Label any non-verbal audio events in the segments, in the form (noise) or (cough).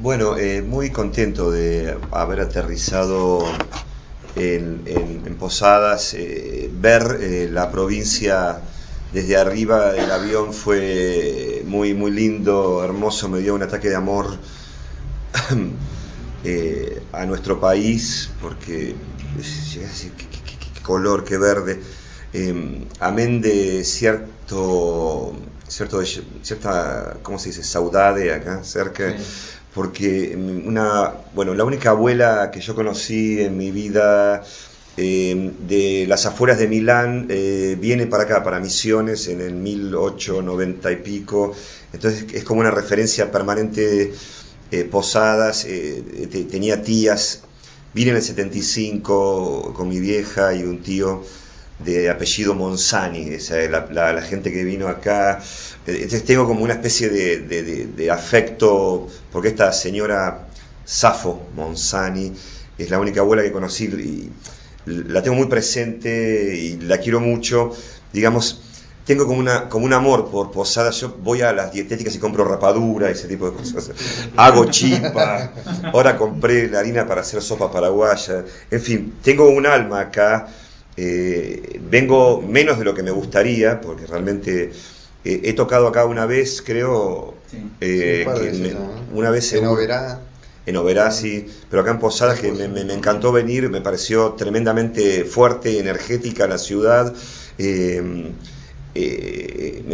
Bueno, eh, muy contento de haber aterrizado en, Posadas, eh, ver eh, la provincia desde arriba del avión fue muy, muy lindo, hermoso, me dio un ataque de amor (clears throat) a nuestro país, porque qué, color, qué verde, amén de cierto, cierto, cierta, ¿cómo se dice?, saudade acá cerca porque mm, una, bueno, la única abuela que yo conocí en mi vida eh, de las afueras de Milán eh, viene para acá, para Misiones, en el 1890 y pico, entonces es como una referencia permanente, eh, Posadas, tenía tías, vine en el 75 con mi vieja y un tío de apellido Monzani, la, gente que vino acá. Entonces tengo como una especie de, afecto, porque esta señora Safo Monzani es la única abuela que conocí y la tengo muy presente y la quiero mucho. Digamos, tengo como, una, como un amor por Posada. Yo voy a las dietéticas y compro rapadura, ese tipo de cosas. Hago chipa. Ahora compré la harina para hacer sopa paraguaya. En fin, tengo un alma acá eh, vengo menos de lo que me gustaría, porque realmente eh, he tocado acá una vez, creo, eh, una vez en, Oberá. En Oberá, sí, pero acá en Posadas que me, encantó venir, me pareció tremendamente fuerte, energética la ciudad. me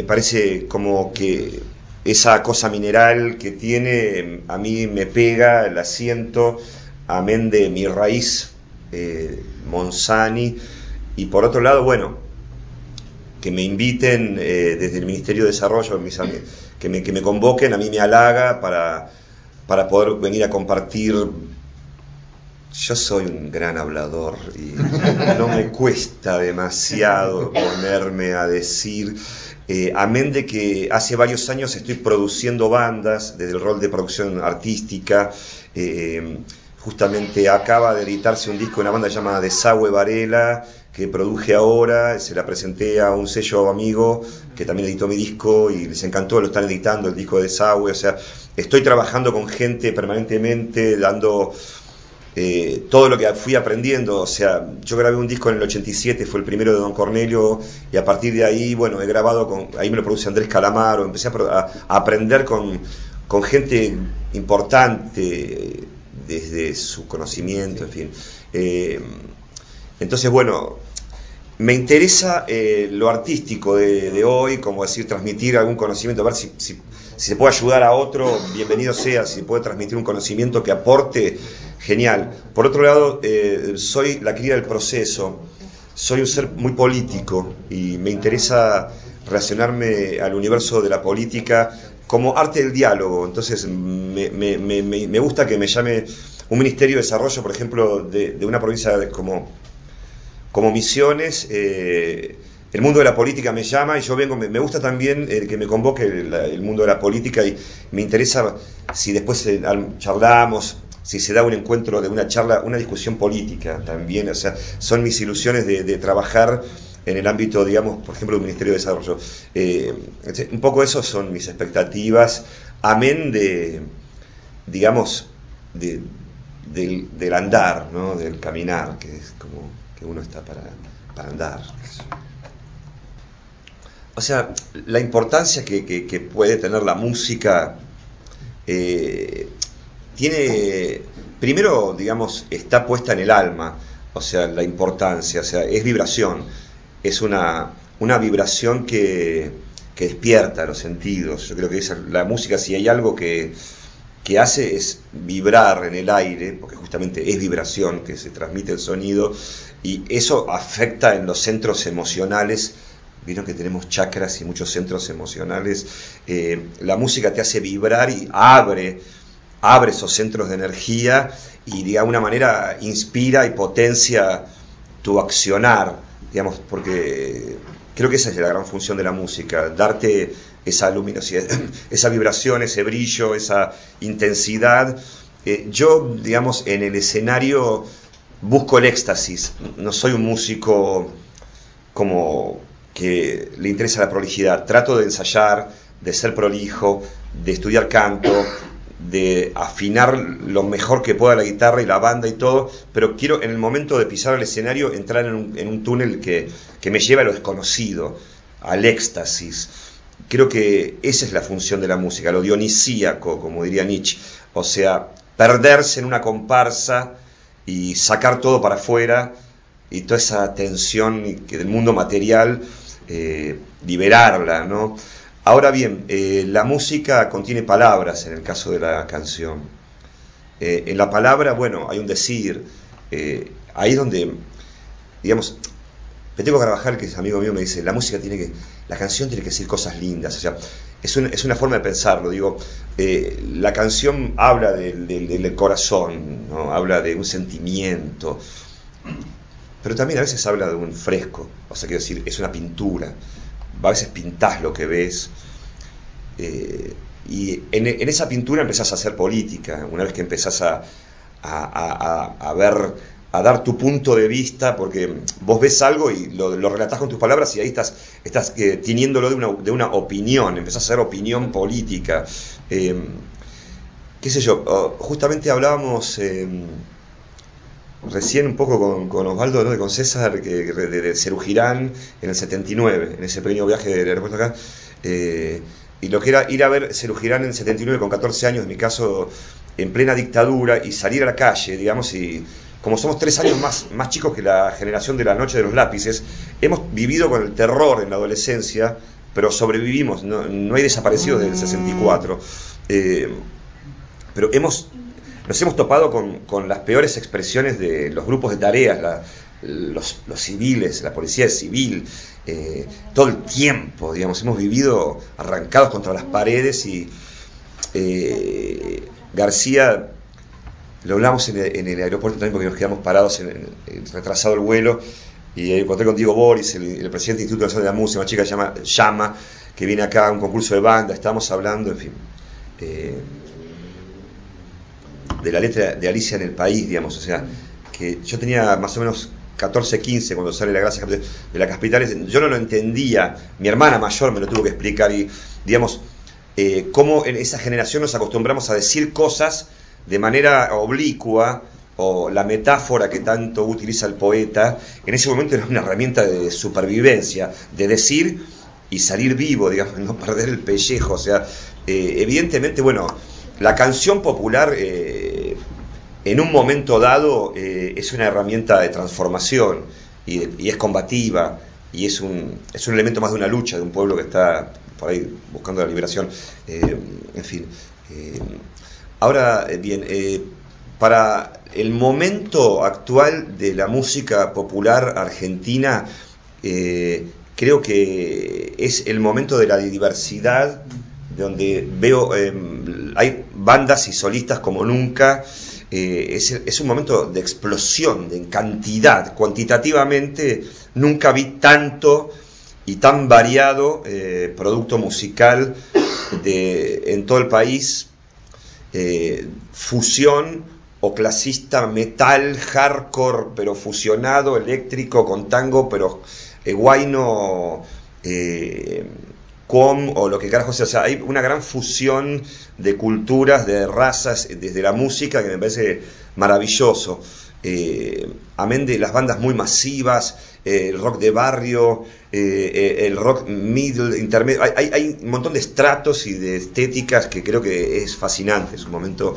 parece como que esa cosa mineral que tiene a mí me pega, la siento, amén de mi raíz, Monsani y por otro lado, bueno, que me inviten eh, desde el Ministerio de Desarrollo, que me, que me convoquen, a mí me halaga para, para poder venir a compartir. Yo soy un gran hablador y no me cuesta demasiado ponerme a decir, eh, amén de que hace varios años estoy produciendo bandas desde el rol de producción artística. Eh, justamente acaba de editarse un disco de una banda llamada Desagüe Varela, que produje ahora, se la presenté a un sello amigo que también editó mi disco y les encantó, lo están editando el disco de Desagüe, o sea, estoy trabajando con gente permanentemente, dando eh, todo lo que fui aprendiendo, o sea, yo grabé un disco en el 87, fue el primero de Don Cornelio, y a partir de ahí, bueno, he grabado con, ahí me lo produce Andrés Calamaro, empecé a, aprender con, con gente importante desde su conocimiento, en fin. Eh, entonces, bueno, me interesa eh, lo artístico de, hoy, como decir, transmitir algún conocimiento, a ver si, se puede ayudar a otro, bienvenido sea, si puede transmitir un conocimiento que aporte, genial. Por otro lado, eh, soy la cría del proceso, soy un ser muy político y me interesa relacionarme al universo de la política como arte del diálogo. Entonces, me, gusta que me llame un Ministerio de Desarrollo, por ejemplo, de una provincia como como misiones. Eh, el mundo de la política me llama y yo vengo, me, gusta también eh, que me convoque el, mundo de la política y me interesa si después eh, charlamos, si se da un encuentro de una charla, una discusión política también, o sea, son mis ilusiones de, trabajar en el ámbito, digamos, por ejemplo, del Ministerio de Desarrollo. un poco eso son mis expectativas, amén de, digamos, del, andar, ¿no? del caminar, que es como que uno está para, andar. O sea, la importancia que, puede tener la música eh, tiene, primero, digamos, está puesta en el alma, o sea, la importancia, o sea, es vibración, es una, una vibración que, que despierta los sentidos. Yo creo que la música, si hay algo que, que hace es vibrar en el aire, porque justamente es vibración que se transmite el sonido, y eso afecta en los centros emocionales. Vieron que tenemos chakras y muchos centros emocionales. Eh, la música te hace vibrar y abre, abre esos centros de energía y de alguna manera inspira y potencia tu accionar, digamos, porque creo que esa es la gran función de la música, darte esa luminosidad, (clears throat) esa vibración, ese brillo, esa intensidad. Eh, yo, digamos, en el escenario busco el éxtasis, no soy un músico como que le interesa la prolijidad, trato de ensayar, de ser prolijo, de estudiar canto, de afinar lo mejor que pueda la guitarra y la banda y todo, pero quiero en el momento de pisar el escenario entrar en un, túnel que, que, me lleva a lo desconocido, al éxtasis. Creo que esa es la función de la música, lo dionisíaco, como diría Nietzsche, o sea, perderse en una comparsa y sacar todo para afuera y toda esa tensión del mundo material, eh, liberarla, ¿no? Ahora bien, eh, la música contiene palabras en el caso de la canción. Eh, en la palabra, bueno, hay un decir, ahí es donde, digamos, Peteco Carvajal, que es amigo mío, me dice, la música tiene que, la canción tiene que decir cosas lindas, o sea, es una, es una forma de pensarlo, digo, la canción habla del, del corazón, habla de un sentimiento, pero también a veces habla de un fresco, o sea, quiero decir, es una pintura, a veces pintás lo que ves, eh, y en, esa pintura empezás a hacer política, una vez que empezás a, a, ver, a dar tu punto de vista, porque vos ves algo y lo, lo relatás con tus palabras y ahí estás, estás eh, teniéndolo de una, de una opinión, empezás a hacer opinión política. Eh, qué sé yo, justamente hablábamos recién un poco con, con Osvaldo, ¿no? con César, que, de, de en el 79, en ese pequeño viaje del aeropuerto acá. Eh, y lo que era ir a ver Cerugirán en el 79 con 14 años, en mi caso, en plena dictadura, y salir a la calle, digamos, y como somos tres años más, más chicos que la generación de la noche de los lápices, hemos vivido con el terror en la adolescencia, pero sobrevivimos, no, no hay desaparecidos del 64. Eh, pero hemos nos hemos topado con, las peores expresiones de los grupos de tareas, los, civiles, la policía civil, eh, todo el tiempo, digamos, hemos vivido arrancados contra las paredes y eh, García, lo hablamos en el, aeropuerto también porque nos quedamos parados, en, retrasado el vuelo, y encontré con Diego Boris, el, presidente del Instituto Nacional de la Música, una chica que llama que viene acá a un concurso de banda, estábamos hablando, en fin. Eh, de la letra de Alicia en el país, digamos, o sea, que yo tenía más o menos 14, 15 cuando sale la gracia de las capitales, yo no lo entendía, mi hermana mayor me lo tuvo que explicar y, digamos, eh, cómo en esa generación nos acostumbramos a decir cosas de manera oblicua, o la metáfora que tanto utiliza el poeta, en ese momento era una herramienta de supervivencia, de decir y salir vivo, digamos, (laughs) no perder el pellejo, o sea, eh, evidentemente, bueno, la canción popular eh, en un momento dado eh, es una herramienta de transformación y, es combativa y es un, es un elemento más de una lucha de un pueblo que está por ahí buscando la liberación. En fin. Ahora bien, para el momento actual de la música popular argentina, creo que es el momento de la diversidad donde veo, em, hay bandas y solistas como nunca, eh, es, un momento de explosión, de cantidad, cuantitativamente nunca vi tanto y tan variado eh, producto musical de, en todo el país, eh, fusión o clasista metal, hardcore, pero fusionado, eléctrico, con tango, pero guayno o lo que carajo sea. O sea, hay una gran fusión de culturas, de razas, desde la música que me parece maravilloso. Eh, amén de las bandas muy masivas, eh, el rock de barrio, eh, el rock middle, intermedio. Hay, un montón de estratos y de estéticas que creo que es fascinante. Es un momento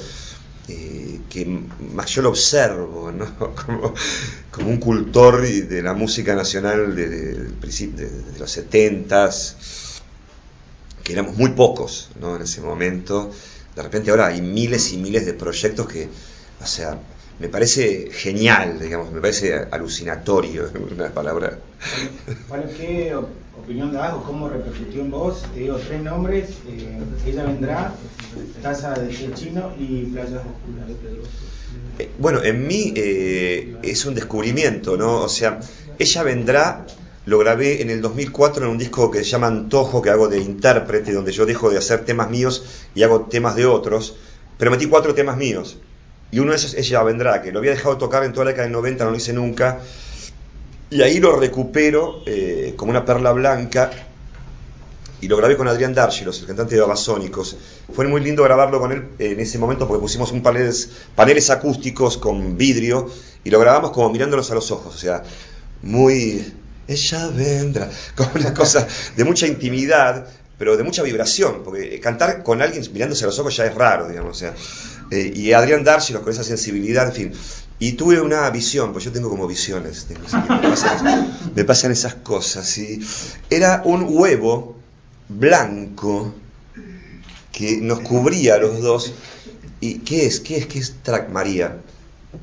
que más yo lo observo ¿no? (laughs) como, un cultor de la música nacional desde de, de, de, los setentas que éramos muy pocos ¿no? en ese momento. De repente ahora hay miles y miles de proyectos que, o sea, me parece genial, digamos, me parece alucinatorio, una palabra. Bueno, ¿qué opinión das o cómo repercutió en vos? Te digo tres nombres, eh, Ella Vendrá, Taza de Chino y Playas Oscuras. Eh, bueno, en mí eh, es un descubrimiento, ¿no? O sea, Ella Vendrá lo grabé en el 2004 en un disco que se llama Antojo, que hago de intérprete, donde yo dejo de hacer temas míos y hago temas de otros, pero metí cuatro temas míos. Y uno de esos es Ya Vendrá, que lo había dejado tocar en toda la década del 90, no lo hice nunca. Y ahí lo recupero eh, como una perla blanca y lo grabé con Adrián Dárgelos, el cantante de Babasónicos. Fue muy lindo grabarlo con él en ese momento porque pusimos un paneles, paneles acústicos con vidrio y lo grabamos como mirándonos a los ojos, o sea, muy... Ella vendrá, (laughs) como una cosa de mucha intimidad, pero de mucha vibración, porque cantar con alguien mirándose a los ojos ya es raro, digamos, o sea, eh, y Adrián Dárgelos con esa sensibilidad, en fin. Y tuve una visión, pues yo tengo como visiones, me, pasan, esas cosas, era un huevo blanco que nos cubría a los dos. ¿Y qué es? ¿Qué es? ¿Qué es Track María?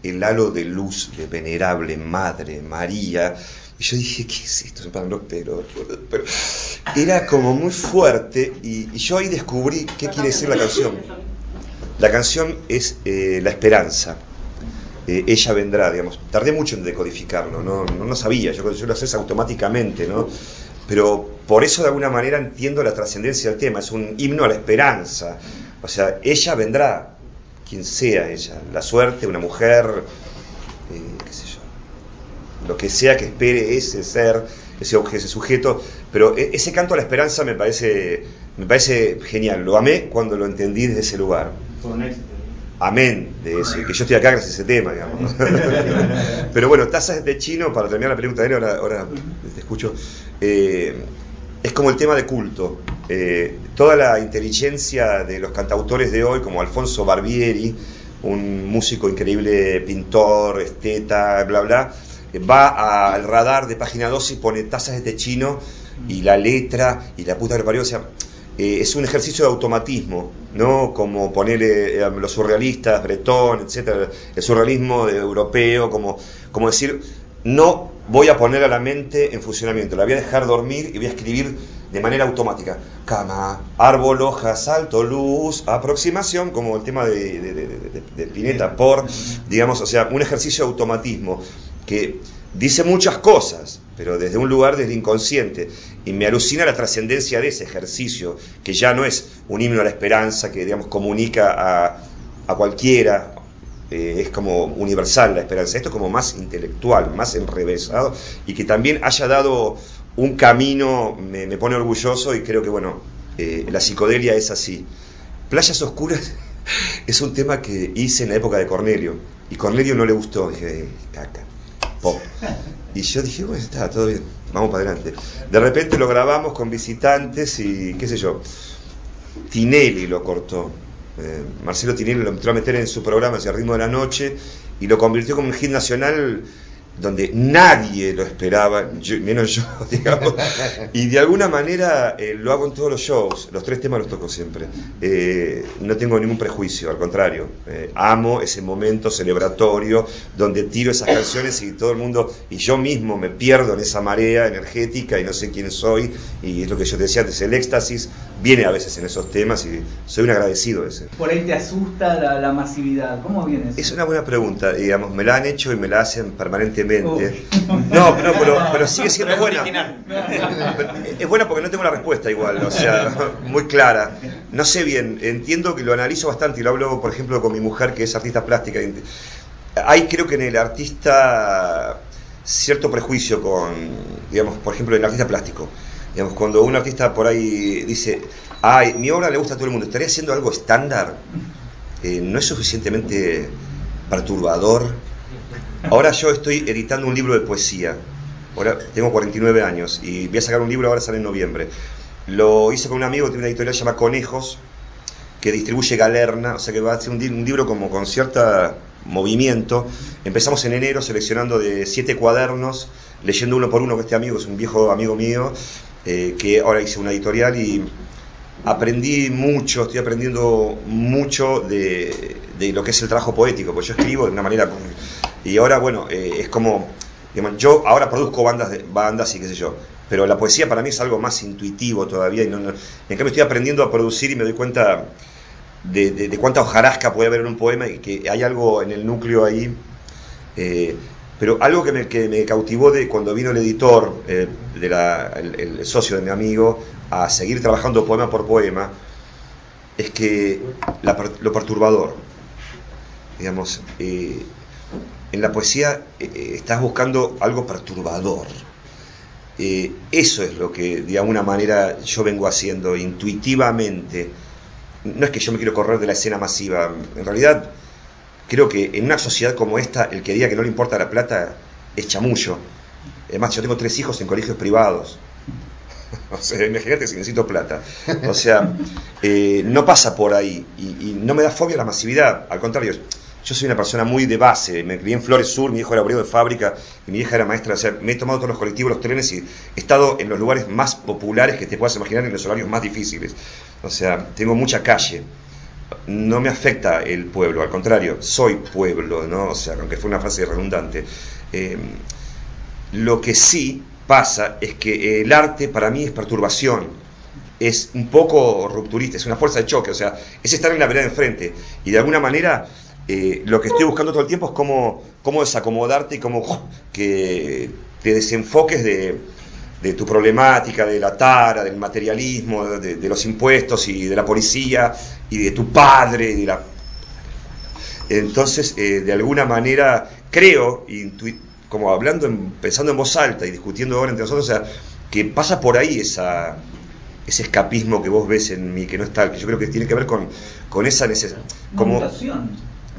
El halo de luz de venerable Madre María. Y yo dije, ¿qué es esto? Pero, era como muy fuerte y, yo ahí descubrí qué quiere decir la canción. La canción es eh, la esperanza. Eh, ella vendrá, digamos. Tardé mucho en decodificarlo, no, no, sabía, yo, yo lo haces automáticamente, ¿no? pero por eso de alguna manera entiendo la trascendencia del tema, es un himno a la esperanza, o sea, ella vendrá, quien sea ella, la suerte, una mujer, eh, qué sé yo, lo que sea que espere ese ser, ese, ese sujeto, pero e, ese canto a la esperanza me parece, me parece genial, lo amé cuando lo entendí desde ese lugar. Amén de eso, y que yo estoy acá gracias a ese tema, digamos. (laughs) Pero bueno, tazas de chino, para terminar la pregunta de él, ahora, te escucho, eh, es como el tema de culto. Eh, toda la inteligencia de los cantautores de hoy, como Alfonso Barbieri, un músico increíble, pintor, esteta, bla, bla, va al radar de página 2 y pone tazas de chino y la letra y la puta que parió, o sea, eh, es un ejercicio de automatismo, ¿no? Como ponerle eh, los surrealistas, Bretón, etcétera, el surrealismo europeo, como, como decir, no voy a poner a la mente en funcionamiento, la voy a dejar dormir y voy a escribir de manera automática. Cama, árbol, hoja, salto, luz, aproximación, como el tema de, de, de Pineta, por, digamos, o sea, un ejercicio de automatismo que dice muchas cosas, pero desde un lugar desde inconsciente. Y me alucina la trascendencia de ese ejercicio, que ya no es un himno a la esperanza que, digamos, comunica a, a cualquiera, eh, es como universal la esperanza. Esto es como más intelectual, más enrevesado, y que también haya dado un camino, me, pone orgulloso y creo que, bueno, eh, la psicodelia es así. Playas Oscuras (laughs) es un tema que hice en la época de Cornelio, y Cornelio no le gustó, dije, caca y yo dije, bueno, está, todo bien, vamos para adelante. De repente lo grabamos con visitantes y qué sé yo, Tinelli lo cortó. Eh, Marcelo Tinelli lo entró a meter en su programa hacia el ritmo de la noche y lo convirtió como un hit nacional donde nadie lo esperaba, menos yo, (laughs) digamos, y de alguna manera eh, lo hago en todos los shows, los tres temas los toco siempre. Eh, no tengo ningún prejuicio, al contrario, eh, amo ese momento celebratorio donde tiro esas canciones y todo el mundo, y yo mismo me pierdo en esa marea energética y no sé quién soy, y es lo que yo te decía antes, el éxtasis viene a veces en esos temas y soy un agradecido ese. ¿Por ahí te asusta la, la masividad? ¿Cómo viene eso? Es una buena pregunta, digamos, me la han hecho y me la hacen permanentemente no, pero, sigue siendo buena. Es buena porque no tengo la respuesta igual, o sea, muy clara. No sé bien, entiendo que lo analizo bastante y lo hablo, por ejemplo, con mi mujer que es artista plástica. Hay creo que en el artista cierto prejuicio con, digamos, por ejemplo, en el artista plástico. Digamos, cuando un artista por ahí dice, ay, mi obra le gusta a todo el mundo, ¿estaría haciendo algo estándar? Eh, no es suficientemente perturbador Ahora yo estoy editando un libro de poesía. Ahora tengo 49 años y voy a sacar un libro, ahora sale en noviembre. Lo hice con un amigo, tiene una editorial llamada Conejos, que distribuye Galerna, o sea que va a ser un, libro como con cierto movimiento. Empezamos en enero seleccionando de siete cuadernos, leyendo uno por uno con este amigo, es un viejo amigo mío, eh, que ahora hice una editorial y aprendí mucho, estoy aprendiendo mucho de, de, lo que es el trabajo poético, porque yo escribo de una manera y ahora, bueno, eh, es como, yo ahora produzco bandas, de, bandas y qué sé yo, pero la poesía para mí es algo más intuitivo todavía. Y no, en cambio estoy aprendiendo a producir y me doy cuenta de, cuánta hojarasca puede haber en un poema y que hay algo en el núcleo ahí. Eh, pero algo que me, que me, cautivó de cuando vino el editor, eh, de el, socio de mi amigo, a seguir trabajando poema por poema, es que lo perturbador, digamos, en la poesía eh, eh, estás buscando algo perturbador. Eh, eso es lo que de alguna manera yo vengo haciendo intuitivamente. No es que yo me quiero correr de la escena masiva, en realidad creo que en una sociedad como esta, el que diga que no le importa la plata es chamullo. Además, yo tengo tres hijos en colegios privados. (laughs) O sea, imagínate si necesito plata. O sea, no pasa por ahí. Y, y, no me da fobia la masividad. Al contrario, yo soy una persona muy de base, me crié en Flores Sur, mi hijo era obrero de fábrica y mi hija era maestra, o sea, me he tomado todos los colectivos, los trenes y he estado en los lugares más populares que te puedas imaginar en los horarios más difíciles. O sea, tengo mucha calle. No me afecta el pueblo, al contrario, soy pueblo, ¿no? O sea, aunque fue una frase redundante. Eh, lo que sí pasa es que el arte para mí es perturbación, es un poco rupturista, es una fuerza de choque, o sea, es estar en la vereda de enfrente y de alguna manera eh, lo que estoy buscando todo el tiempo es cómo, cómo desacomodarte y cómo que te desenfoques de, de, tu problemática, de la tara, del materialismo, de, los impuestos y de la policía y de tu padre. De la... Entonces, eh, de alguna manera, creo, como hablando, en, pensando en voz alta y discutiendo ahora entre nosotros, o sea, que pasa por ahí esa, ese escapismo que vos ves en mí, que no está, que yo creo que tiene que ver con, con esa necesidad.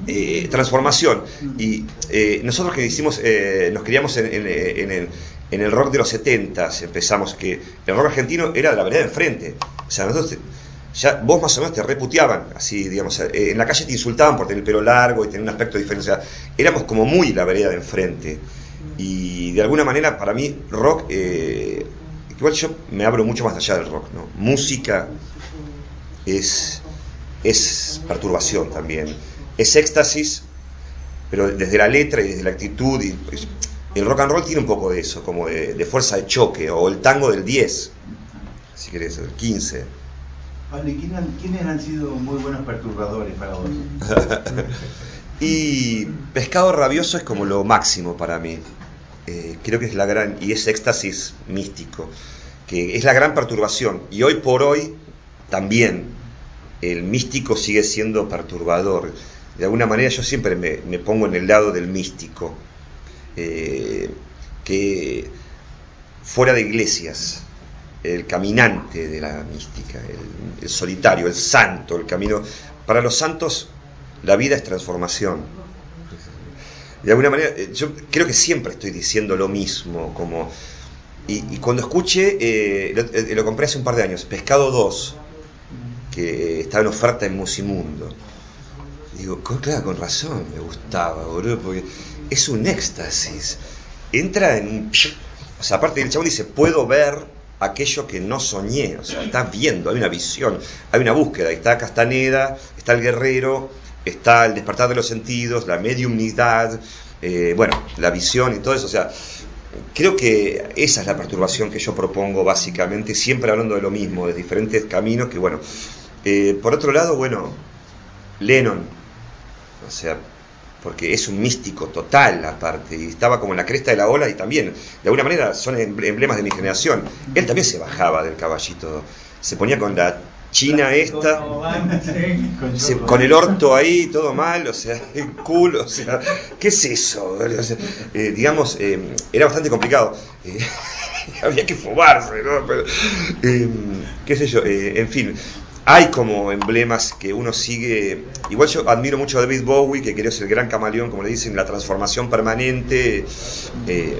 Eh, transformación. Y eh, nosotros que hicimos, eh, nos criamos en, en, en, el, en, el, rock de los 70, empezamos, que el rock argentino era de la vereda de enfrente. O sea, nosotros, ya vos más o menos te reputeaban, así, digamos, en la calle te insultaban por tener el pelo largo y tener un aspecto diferente. O sea, éramos como muy la vereda de enfrente. Y de alguna manera, para mí, rock, igual yo me abro mucho más allá del rock, ¿no? Música es, es perturbación también es éxtasis, pero desde la letra y desde la actitud. Y, el rock and roll tiene un poco de eso, como de, de fuerza de choque, o el tango del 10, si querés, el 15. Pablo, ¿y quiénes, quiénes han sido muy buenos perturbadores para vos? (laughs) y Pescado Rabioso es como lo máximo para mí. Eh, creo que es la gran, y es éxtasis místico, que es la gran perturbación. Y hoy por hoy también el místico sigue siendo perturbador de alguna manera yo siempre me, pongo en el lado del místico, eh, que fuera de iglesias, el caminante de la mística, el, solitario, el santo, el camino. Para los santos la vida es transformación. De alguna manera, eh, yo creo que siempre estoy diciendo lo mismo, como... Y, cuando escuché, eh, lo, lo, compré hace un par de años, Pescado 2, que estaba en oferta en Musimundo. Digo, claro, con razón me gustaba, boludo, porque es un éxtasis. Entra en. O sea, aparte el chabón dice, puedo ver aquello que no soñé. O sea, estás viendo, hay una visión, hay una búsqueda. Está Castaneda, está el guerrero, está el despertar de los sentidos, la mediumnidad, eh, bueno, la visión y todo eso. O sea, creo que esa es la perturbación que yo propongo básicamente, siempre hablando de lo mismo, de diferentes caminos que, bueno, eh, por otro lado, bueno, Lennon, o sea, porque es un místico total aparte, y estaba como en la cresta de la ola y también, de alguna manera, son emblemas de mi generación. Él también se bajaba del caballito, se ponía con la china esta, se, con el orto ahí, todo mal, o sea, (laughs) el culo, o sea, ¿qué es eso? O sea, eh, digamos, eh, era bastante complicado. Eh, (laughs) había que fumarse, ¿no? Pero, eh, qué sé yo, en fin, hay como emblemas que uno sigue. Igual yo admiro mucho a David Bowie, que creo es el gran camaleón, como le dicen, la transformación permanente. Eh,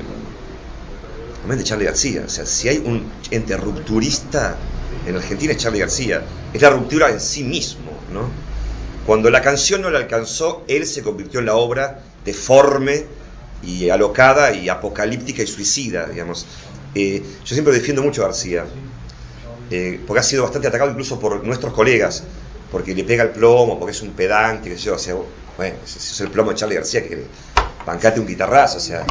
de Charlie García. O sea, si hay un ente rupturista en Argentina es Charlie García. Es la ruptura en sí mismo, ¿no? Cuando la canción no la alcanzó, él se convirtió en la obra deforme y alocada y apocalíptica y suicida, digamos. Eh, yo siempre defiendo mucho a García eh, porque ha sido bastante atacado incluso por nuestros colegas, porque le pega el plomo, porque es un pedante, que yo, o sea, bueno, es el plomo de Charlie García, que bancate un guitarrazo, o sea,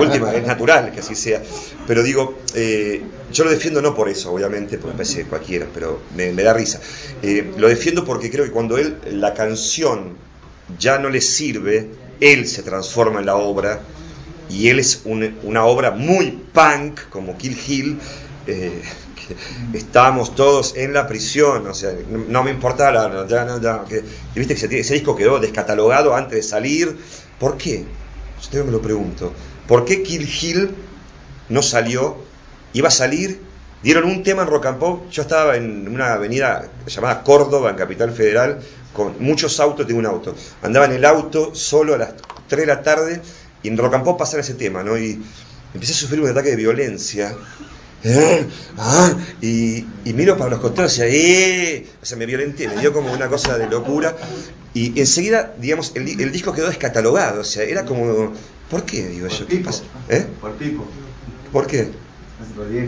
última es natural que así sea. Pero digo, eh, yo lo defiendo no por eso, obviamente, porque parece cualquiera, pero me, da risa. Eh, lo defiendo porque creo que cuando él, la canción ya no le sirve, él se transforma en la obra y él es un, una obra muy punk, como Kill Hill. Estábamos todos en la prisión, o sea, no, no me importaba, ya, no, ya, que, viste que ese disco quedó descatalogado antes de salir, ¿por qué? Yo me lo pregunto, ¿por qué Kill Hill no salió iba a salir, dieron un tema en Rock and Pop, yo estaba en una avenida llamada Córdoba, en Capital Federal, con muchos autos, tengo un auto, andaba en el auto solo a las 3 de la tarde y en Rock and Pop pasaba ese tema, ¿no? Y empecé a sufrir un ataque de violencia. ¿Eh? Ah, y, y miro para los costados y ¡eh! O sea, me violenté, me dio como una cosa de locura. Y enseguida, digamos, el, di- el disco quedó descatalogado. O sea, era como, ¿por qué? Digo Por yo, ¿qué Pipo. pasa? ¿Eh? Por Pipo. ¿Por qué?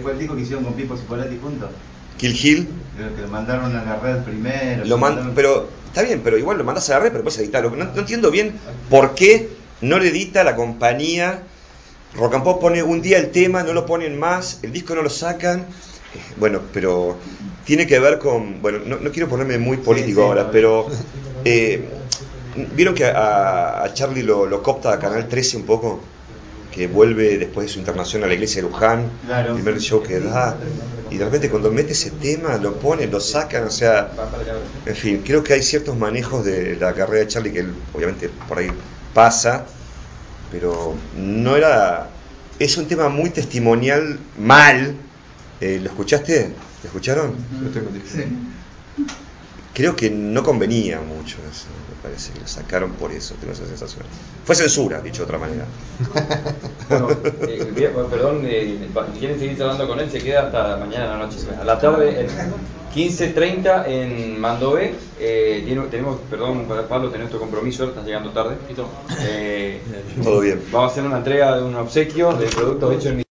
Fue el disco que hicieron con Pipo Cipollati juntos. Kill Hill, Creo que lo mandaron a la red primero. lo man- mandaron- pero está bien, pero igual lo mandas a la red, pero después editarlo. No, no entiendo bien por qué no le edita la compañía. Rock and Pop pone un día el tema, no lo ponen más, el disco no lo sacan. Eh, Bueno, pero tiene que ver con. Bueno, no, no quiero ponerme muy político sí, ahora, no. pero. (laughs) eh, ¿Vieron que a, a Charlie lo, lo copta a Canal 13 un poco? Que vuelve después de su internación a la iglesia de Luján, Claro. el primer show que da. Y de repente cuando mete ese tema, lo pone, lo sacan, o sea. En fin, creo que hay ciertos manejos de la carrera de Charlie que él, obviamente por ahí pasa, pero no era. Es un tema muy testimonial, mal. Eh, ¿Lo escuchaste? ¿Lo escucharon? Creo que no convenía mucho eso, me parece que lo sacaron por eso, tengo esa sensación. Fue censura, dicho de otra manera. (laughs) Bueno, eh, bueno, perdón, eh, quieren seguir hablando con él, se queda hasta mañana a la noche. A la tarde, en 15.30 en Mandové, eh, tenemos, perdón, Pablo, tenés otro compromiso, estás llegando tarde. Eh, Todo bien. vamos a hacer una entrega de un obsequio de productos hechos en